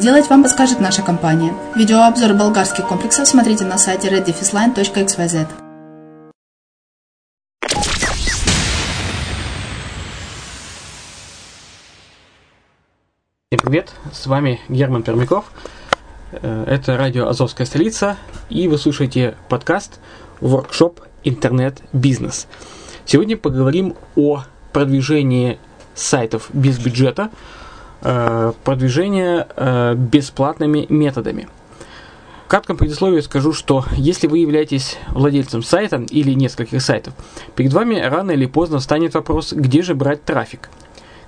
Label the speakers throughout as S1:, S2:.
S1: сделать, вам подскажет наша компания. Видеообзор болгарских комплексов смотрите на сайте reddefisline.xyz.
S2: Всем привет, с вами Герман Пермяков. Э, это радио «Азовская столица», и вы слушаете подкаст «Воркшоп Интернет-бизнес». Сегодня поговорим о продвижении сайтов без бюджета, э, продвижение э, бесплатными методами. В кратком предисловии скажу, что если вы являетесь владельцем сайта или нескольких сайтов, перед вами рано или поздно встанет вопрос, где же брать трафик.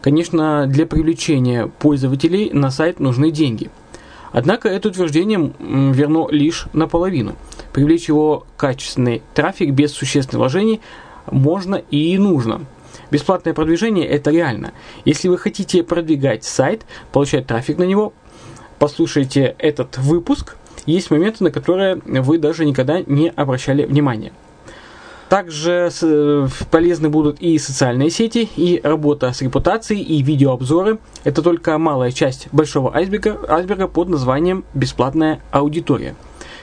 S2: Конечно, для привлечения пользователей на сайт нужны деньги – Однако это утверждение верно лишь наполовину. Привлечь его качественный трафик без существенных вложений можно и нужно. Бесплатное продвижение – это реально. Если вы хотите продвигать сайт, получать трафик на него, послушайте этот выпуск. Есть моменты, на которые вы даже никогда не обращали внимания. Также э, полезны будут и социальные сети, и работа с репутацией, и видеообзоры. Это только малая часть большого айсберга, айсберга под названием «бесплатная аудитория».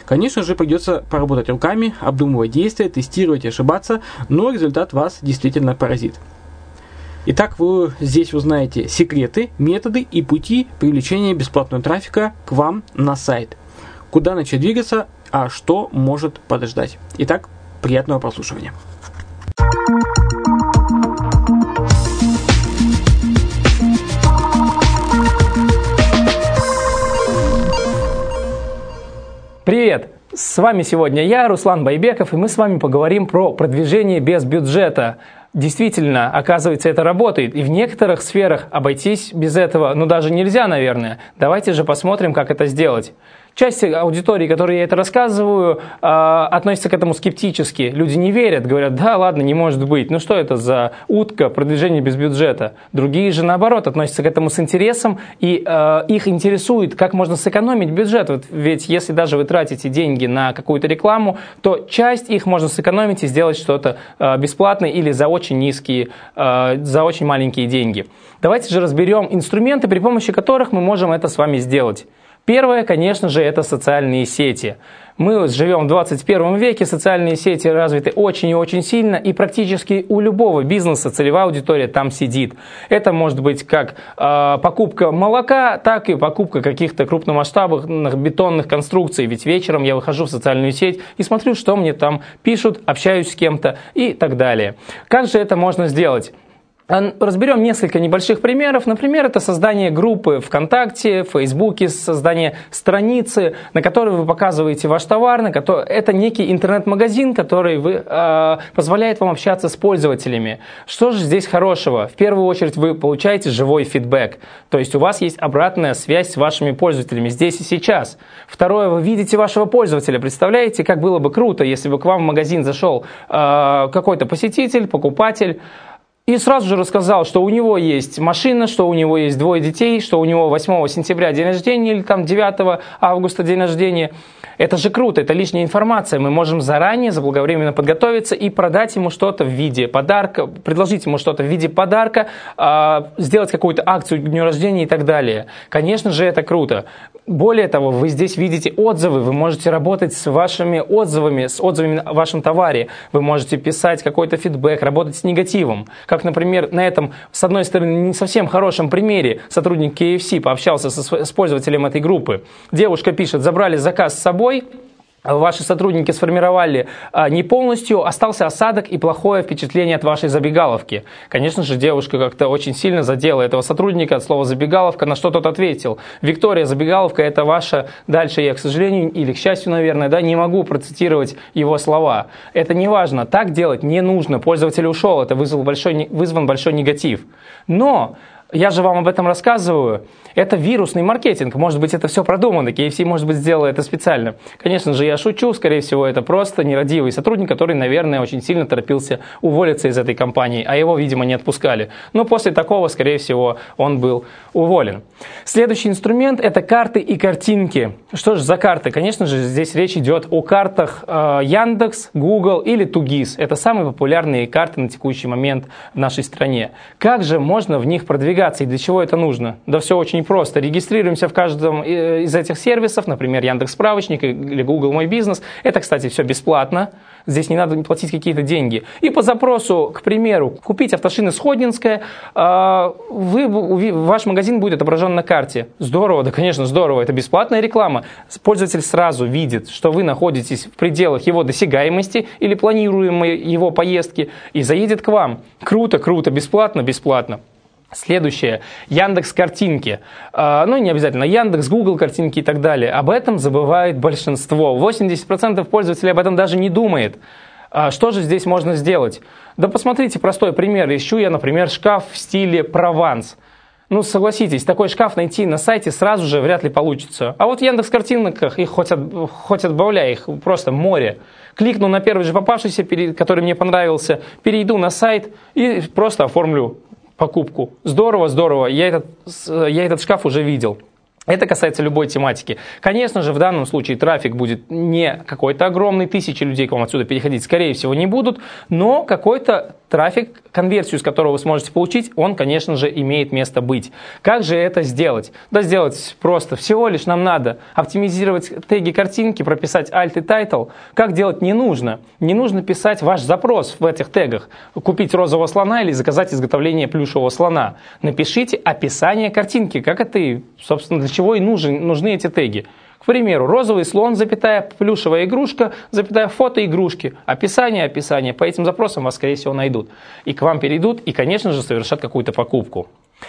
S2: Конечно же, придется поработать руками, обдумывать действия, тестировать и ошибаться, но результат вас действительно поразит. Итак, вы здесь узнаете секреты, методы и пути привлечения бесплатного трафика к вам на сайт. Куда начать двигаться, а что может подождать. Итак, Приятного прослушивания.
S3: Привет! С вами сегодня я, Руслан Байбеков, и мы с вами поговорим про продвижение без бюджета. Действительно, оказывается, это работает, и в некоторых сферах обойтись без этого, ну, даже нельзя, наверное. Давайте же посмотрим, как это сделать. Часть аудитории, которой я это рассказываю, а, относится к этому скептически. Люди не верят, говорят, да, ладно, не может быть. Ну что это за утка, продвижение без бюджета? Другие же, наоборот, относятся к этому с интересом, и э, их интересует, как можно сэкономить бюджет. Вот ведь если даже вы тратите деньги на какую-то рекламу, то часть их можно сэкономить и сделать что-то э, бесплатное или за очень низкие, за очень маленькие деньги. Давайте же разберем инструменты, при помощи которых мы можем это с вами сделать. Первое, конечно же, это социальные сети. Мы живем в 21 веке, социальные сети развиты очень и очень сильно, и практически у любого бизнеса целевая аудитория там сидит. Это может быть как э, покупка молока, так и покупка каких-то крупномасштабных бетонных конструкций. Ведь вечером я выхожу в социальную сеть и смотрю, что мне там пишут, общаюсь с кем-то и так далее. Как же это можно сделать? Разберем несколько небольших примеров. Например, это создание группы ВКонтакте, Фейсбуке, создание страницы, на которой вы показываете ваш товар. На который... Это некий интернет-магазин, который вы, э, позволяет вам общаться с пользователями. Что же здесь хорошего? В первую очередь вы получаете живой фидбэк. То есть у вас есть обратная связь с вашими пользователями здесь и сейчас. Второе, вы видите вашего пользователя. Представляете, как было бы круто, если бы к вам в магазин зашел э, какой-то посетитель, покупатель, и сразу же рассказал, что у него есть машина, что у него есть двое детей, что у него 8 сентября день рождения или там 9 августа день рождения. Это же круто, это лишняя информация. Мы можем заранее, заблаговременно подготовиться и продать ему что-то в виде подарка, предложить ему что-то в виде подарка, а, сделать какую-то акцию к дню рождения и так далее. Конечно же, это круто. Более того, вы здесь видите отзывы, вы можете работать с вашими отзывами, с отзывами о вашем товаре, вы можете писать какой-то фидбэк, работать с негативом. Как, например, на этом, с одной стороны, не совсем хорошем примере сотрудник KFC пообщался со, с пользователем этой группы. Девушка пишет, забрали заказ с собой, ваши сотрудники сформировали а, не полностью, остался осадок и плохое впечатление от вашей забегаловки. Конечно же, девушка как-то очень сильно задела этого сотрудника от слова забегаловка, на что тот ответил. Виктория, забегаловка это ваша, дальше я, к сожалению, или к счастью, наверное, да, не могу процитировать его слова. Это не важно, так делать не нужно, пользователь ушел, это вызвал большой, вызван большой негатив. Но я же вам об этом рассказываю. Это вирусный маркетинг. Может быть, это все продумано. KFC, может быть, сделал это специально. Конечно же, я шучу. Скорее всего, это просто нерадивый сотрудник, который, наверное, очень сильно торопился уволиться из этой компании, а его, видимо, не отпускали. Но после такого, скорее всего, он был уволен. Следующий инструмент – это карты и картинки. Что же за карты? Конечно же, здесь речь идет о картах э, Яндекс, Google или Тугис. Это самые популярные карты на текущий момент в нашей стране. Как же можно в них продвигаться? Продвигаться и для чего это нужно? Да все очень просто. Регистрируемся в каждом э, из этих сервисов, например, Яндекс Справочник или Google Мой Бизнес. Это, кстати, все бесплатно. Здесь не надо платить какие-то деньги. И по запросу, к примеру, купить автошины Сходнинская, а, вы, ваш магазин будет отображен на карте. Здорово, да, конечно, здорово. Это бесплатная реклама. Пользователь сразу видит, что вы находитесь в пределах его досягаемости или планируемой его поездки и заедет к вам. Круто, круто, бесплатно, бесплатно. Следующее. Яндекс картинки. А, ну, не обязательно. Яндекс, Google картинки и так далее. Об этом забывает большинство. 80% пользователей об этом даже не думает. А что же здесь можно сделать? Да посмотрите простой пример. Ищу я, например, шкаф в стиле Прованс. Ну, согласитесь, такой шкаф найти на сайте сразу же вряд ли получится. А вот в Яндекс картинках их хоть, от, хоть отбавляй, их просто море. Кликну на первый же попавшийся, который мне понравился, перейду на сайт и просто оформлю покупку. Здорово, здорово, я этот, я этот шкаф уже видел. Это касается любой тематики. Конечно же, в данном случае трафик будет не какой-то огромный, тысячи людей к вам отсюда переходить, скорее всего, не будут, но какой-то трафик, конверсию с которого вы сможете получить, он, конечно же, имеет место быть. Как же это сделать? Да сделать просто. Всего лишь нам надо оптимизировать теги картинки, прописать alt и title. Как делать не нужно. Не нужно писать ваш запрос в этих тегах. Купить розового слона или заказать изготовление плюшевого слона. Напишите описание картинки, как это и, собственно, для чего и нужен, нужны эти теги. К примеру, розовый слон, запятая, плюшевая игрушка, запятая, фото игрушки, описание, описание. По этим запросам вас, скорее всего, найдут. И к вам перейдут и, конечно же, совершат какую-то покупку.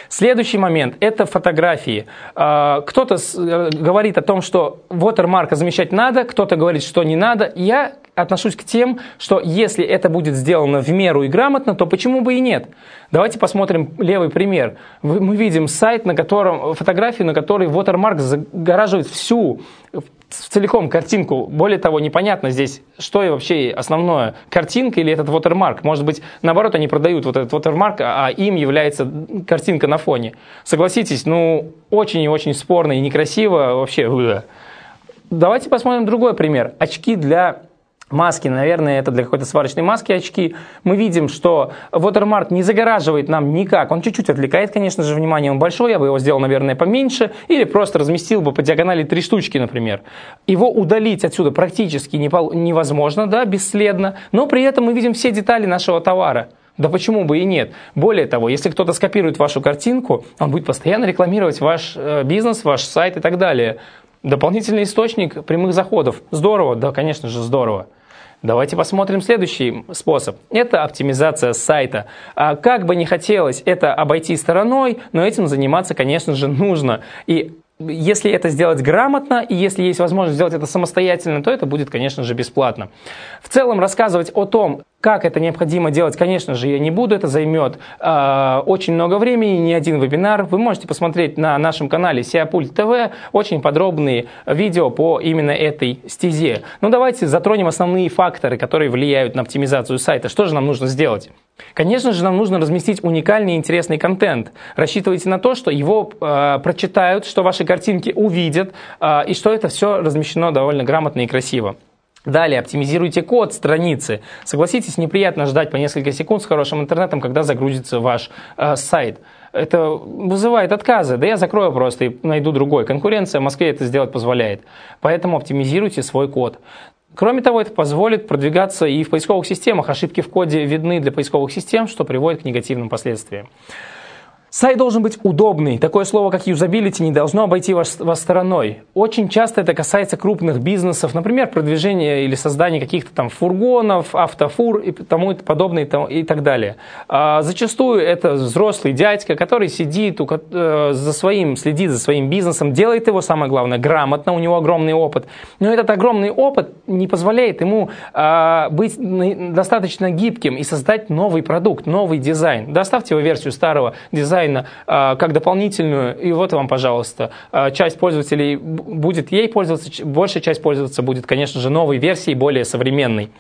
S3: Следующий момент – это фотографии. А, кто-то э, говорит о том, что watermark замещать надо, кто-то говорит, что не надо. Я отношусь к тем, что если это будет сделано в меру и грамотно, то почему бы и нет? Давайте посмотрим левый пример. Мы видим сайт, на котором фотографии, на которой watermark загораживает всю целиком картинку. Более того, непонятно здесь, что и вообще основное, картинка или этот watermark. Может быть, наоборот, они продают вот этот watermark, а им является картинка на фоне. Согласитесь, ну, очень и очень спорно и некрасиво вообще. Давайте посмотрим другой пример. Очки для маски, наверное, это для какой-то сварочной маски очки, мы видим, что watermark не загораживает нам никак. Он чуть-чуть отвлекает, конечно же, внимание. Он большой, я бы его сделал, наверное, поменьше. Или просто разместил бы по диагонали три штучки, например. Его удалить отсюда практически невозможно, да, бесследно. Но при этом мы видим все детали нашего товара. Да почему бы и нет? Более того, если кто-то скопирует вашу картинку, он будет постоянно рекламировать ваш э, бизнес, ваш сайт и так далее. Дополнительный источник прямых заходов. Здорово, да, конечно же, здорово. Давайте посмотрим следующий способ. Это оптимизация сайта. А как бы не хотелось это обойти стороной, но этим заниматься, конечно же, нужно. И если это сделать грамотно, и если есть возможность сделать это самостоятельно, то это будет, конечно же, бесплатно. В целом рассказывать о том, как это необходимо делать, конечно же, я не буду, это займет э, очень много времени, не один вебинар. Вы можете посмотреть на нашем канале Сиапульт ТВ очень подробные видео по именно этой стезе. Но давайте затронем основные факторы, которые влияют на оптимизацию сайта. Что же нам нужно сделать? Конечно же, нам нужно разместить уникальный и интересный контент. Рассчитывайте на то, что его э, прочитают, что ваши картинки увидят, э, и что это все размещено довольно грамотно и красиво. Далее, оптимизируйте код страницы. Согласитесь, неприятно ждать по несколько секунд с хорошим интернетом, когда загрузится ваш э, сайт. Это вызывает отказы. Да я закрою просто и найду другой. Конкуренция в Москве это сделать позволяет. Поэтому оптимизируйте свой код. Кроме того, это позволит продвигаться и в поисковых системах. Ошибки в коде видны для поисковых систем, что приводит к негативным последствиям. Сайт должен быть удобный. Такое слово, как юзабилити, не должно обойти вас, вас стороной. Очень часто это касается крупных бизнесов, например, продвижения или создания каких-то там фургонов, автофур и тому подобное и так далее. А зачастую это взрослый дядька, который сидит у, э, за своим, следит за своим бизнесом, делает его, самое главное, грамотно, у него огромный опыт. Но этот огромный опыт не позволяет ему э, быть достаточно гибким и создать новый продукт, новый дизайн. Доставьте его версию старого дизайна дизайна а, как дополнительную, и вот вам, пожалуйста, а, часть пользователей будет ей пользоваться, большая часть пользоваться будет, конечно же, новой версией, более современной.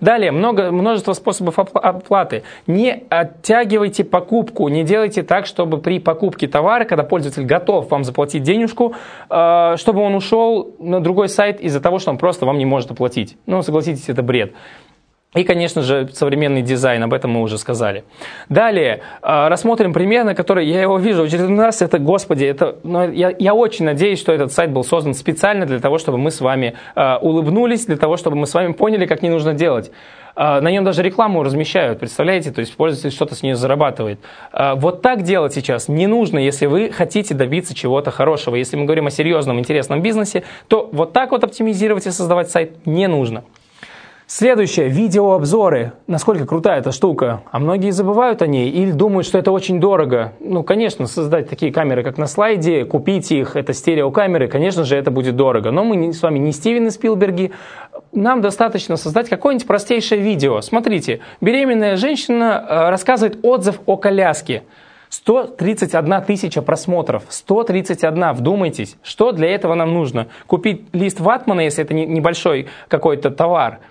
S3: Далее, много, множество способов оплаты. Не оттягивайте покупку, не делайте так, чтобы при покупке товара, когда пользователь готов вам заплатить денежку, а, чтобы он ушел на другой сайт из-за того, что он просто вам не может оплатить. Ну, согласитесь, это бред. И, конечно же, современный дизайн, об этом мы уже сказали. Далее, а, рассмотрим пример, на который я его вижу в очередной раз. Это, господи, это, ну, я, я очень надеюсь, что этот сайт был создан специально для того, чтобы мы с вами э, улыбнулись, для того, чтобы мы с вами поняли, как не нужно делать. Э, на нем даже рекламу размещают, представляете? То есть пользователь что-то с нее зарабатывает. Э, вот так делать сейчас не нужно, если вы хотите добиться чего-то хорошего. Если мы говорим о серьезном, интересном бизнесе, то вот так вот оптимизировать и создавать сайт не нужно. Следующее, видеообзоры. Насколько крутая эта штука. А многие забывают о ней или думают, что это очень дорого. Ну, конечно, создать такие камеры, как на слайде, купить их, это стереокамеры, конечно же, это будет дорого. Но мы с вами не Стивены Спилберги. Нам достаточно создать какое-нибудь простейшее видео. Смотрите, беременная женщина э, рассказывает отзыв о коляске. 131 тысяча просмотров. 131, вдумайтесь. Что для этого нам нужно? Купить лист ватмана, если это небольшой какой-то товар –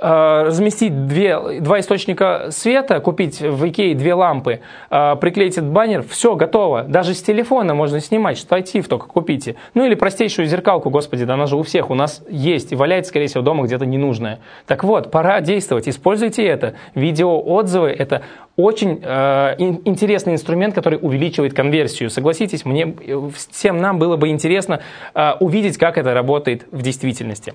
S3: разместить две, два источника света, купить в Икее две лампы, э, приклеить этот баннер, все готово. Даже с телефона можно снимать, штатив только купите. Ну или простейшую зеркалку, господи, да она же у всех у нас есть и валяется, скорее всего, дома где-то ненужная. Так вот, пора действовать, используйте это. Видеоотзывы – это очень э, интересный инструмент, который увеличивает конверсию. Согласитесь, мне, всем нам было бы интересно э, увидеть, как это работает в действительности.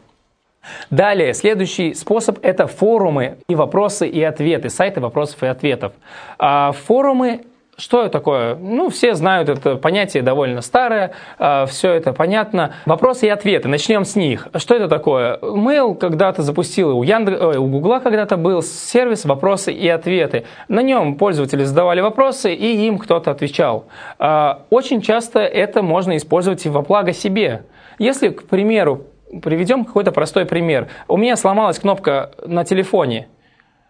S3: Далее, следующий способ – это форумы и вопросы и ответы, сайты вопросов и ответов. А форумы что такое? Ну, все знают это понятие довольно старое, а, все это понятно. Вопросы и ответы, начнем с них. Что это такое? Mail когда-то запустил, у, Яндекс, у Гугла когда-то был сервис «Вопросы и ответы». На нем пользователи задавали вопросы, и им кто-то отвечал. А, очень часто это можно использовать и во благо себе. Если, к примеру, Приведем какой-то простой пример. У меня сломалась кнопка на телефоне.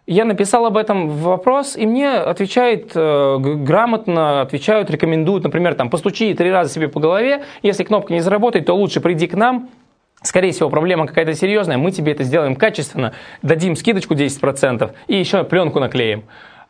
S3: Я написал об этом вопрос, и мне отвечают э, грамотно, отвечают, рекомендуют, например, там, постучи три раза себе по голове, если кнопка не заработает, то лучше приди к нам, Скорее всего, проблема какая-то серьезная, мы тебе это сделаем качественно, дадим скидочку 10% и еще пленку наклеим.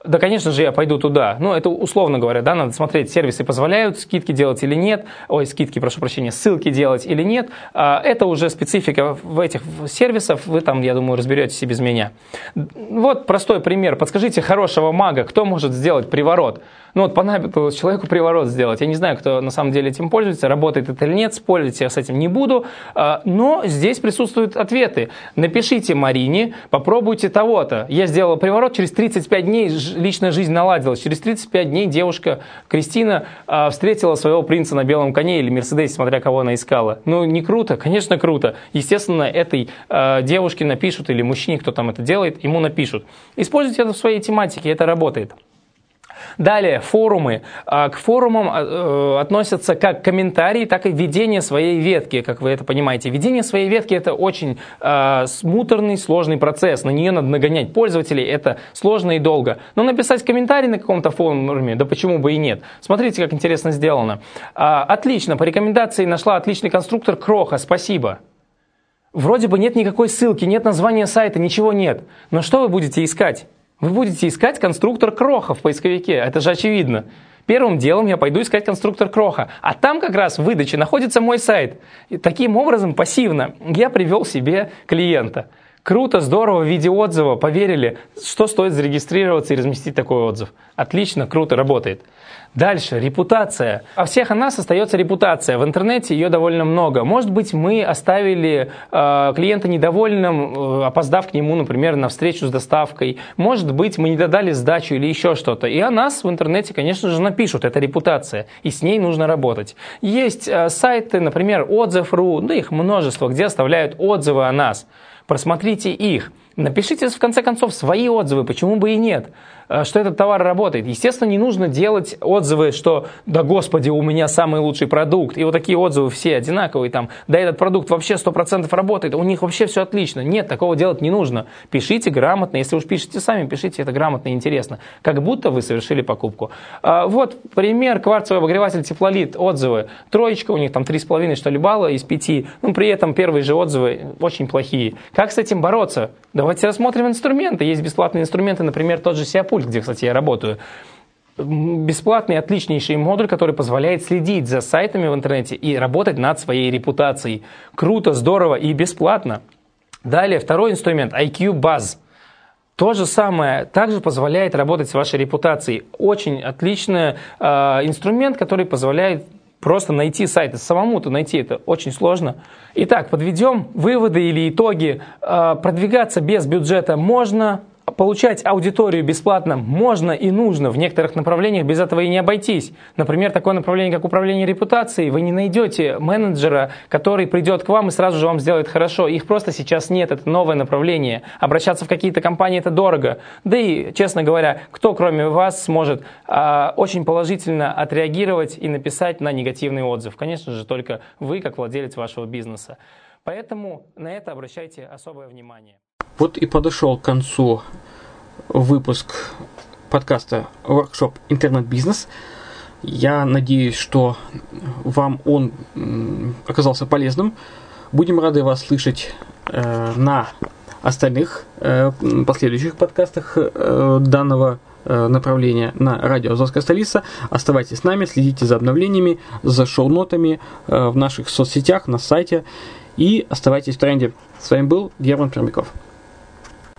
S3: Да, конечно же, я пойду туда. Ну, это условно говоря, да, надо смотреть, сервисы позволяют скидки делать или нет. Ой, скидки, прошу прощения, ссылки делать или нет. А, это уже специфика в этих сервисах. Вы там, я думаю, разберетесь и без меня. Вот простой пример. Подскажите хорошего мага, кто может сделать приворот? Ну вот понадобилось человеку приворот сделать. Я не знаю, кто на самом деле этим пользуется, работает это или нет, спорить я с этим не буду. А, но здесь присутствуют ответы. Напишите Марине, попробуйте того-то. Я сделал приворот, через 35 дней личная жизнь наладилась. Через 35 дней девушка Кристина э, встретила своего принца на белом коне или Мерседесе, смотря кого она искала. Ну, не круто? Конечно, круто. Естественно, этой э, девушке напишут или мужчине, кто там это делает, ему напишут. Используйте это в своей тематике, это работает. Далее, форумы. А, к форумам а, э, относятся как комментарии, так и ведение своей ветки, как вы это понимаете. Ведение своей ветки – это очень э, муторный, сложный процесс. На нее надо нагонять пользователей, это сложно и долго. Но написать комментарий на каком-то форуме, да почему бы и нет. Смотрите, как интересно сделано. Отлично, по рекомендации нашла отличный конструктор Кроха, спасибо. Вроде бы нет никакой ссылки, нет названия сайта, ничего нет. Но что вы будете искать? Вы будете искать конструктор кроха в поисковике, это же очевидно. Первым делом я пойду искать конструктор кроха, а там как раз в выдаче находится мой сайт. И таким образом, пассивно, я привел себе клиента. Круто, здорово, в виде отзыва, поверили, что стоит зарегистрироваться и разместить такой отзыв. Отлично, круто, работает. Дальше, репутация. О всех о нас остается репутация. В интернете ее довольно много. Может быть, мы оставили э, клиента недовольным, э, опоздав к нему, например, на встречу с доставкой. Может быть, мы не додали сдачу или еще что-то. И о нас в интернете, конечно же, напишут. Это репутация. И с ней нужно работать. Есть э, сайты, например, отзыв.ру, да их множество, где оставляют отзывы о нас. Просмотрите их. Напишите, в конце концов, свои отзывы, почему бы и нет. Э, что этот товар работает. Естественно, не нужно делать отзывы, что «да господи, у меня самый лучший продукт». И вот такие отзывы все одинаковые. Там, «да этот продукт вообще 100% работает, у них вообще все отлично». Нет, такого делать не нужно. Пишите грамотно. Если уж пишете сами, пишите это грамотно и интересно. Как будто вы совершили покупку. А, вот пример. Кварцевый обогреватель теплолит. Отзывы. Троечка, у них там 3,5 что ли балла из 5. Ну, при этом первые же отзывы очень плохие. Как с этим бороться? Давайте рассмотрим инструменты. Есть бесплатные инструменты, например, тот же Сиапу пульт, где, кстати, я работаю. Бесплатный, отличнейший модуль, который позволяет следить за сайтами в интернете и работать над своей репутацией. Круто, здорово и бесплатно. Далее, второй инструмент IQ Buzz. То же самое также позволяет работать с вашей репутацией. Очень отличный э, инструмент, который позволяет просто найти сайт. Самому-то найти это очень сложно. Итак, подведем выводы или итоги. Э, продвигаться без бюджета можно, получать аудиторию бесплатно можно и нужно в некоторых направлениях, без этого и не обойтись. Например, такое направление, как управление репутацией, вы не найдете менеджера, который придет к вам и сразу же вам сделает хорошо. Их просто сейчас нет, это новое направление. Обращаться в какие-то компании это дорого. Да и, честно говоря, кто кроме вас сможет а, очень положительно отреагировать и написать на негативный отзыв? Конечно же, только вы, как владелец вашего бизнеса. Поэтому на это обращайте особое внимание.
S2: Вот и подошел к концу выпуск подкаста Workshop Интернет-бизнес. Я надеюсь, что вам он оказался полезным. Будем рады вас слышать э, на остальных э, последующих подкастах э, данного э, направления на радио Азовская столица. Оставайтесь с нами, следите за обновлениями, за шоу-нотами э, в наших соцсетях, на сайте и оставайтесь в тренде. С вами был Герман Пермяков.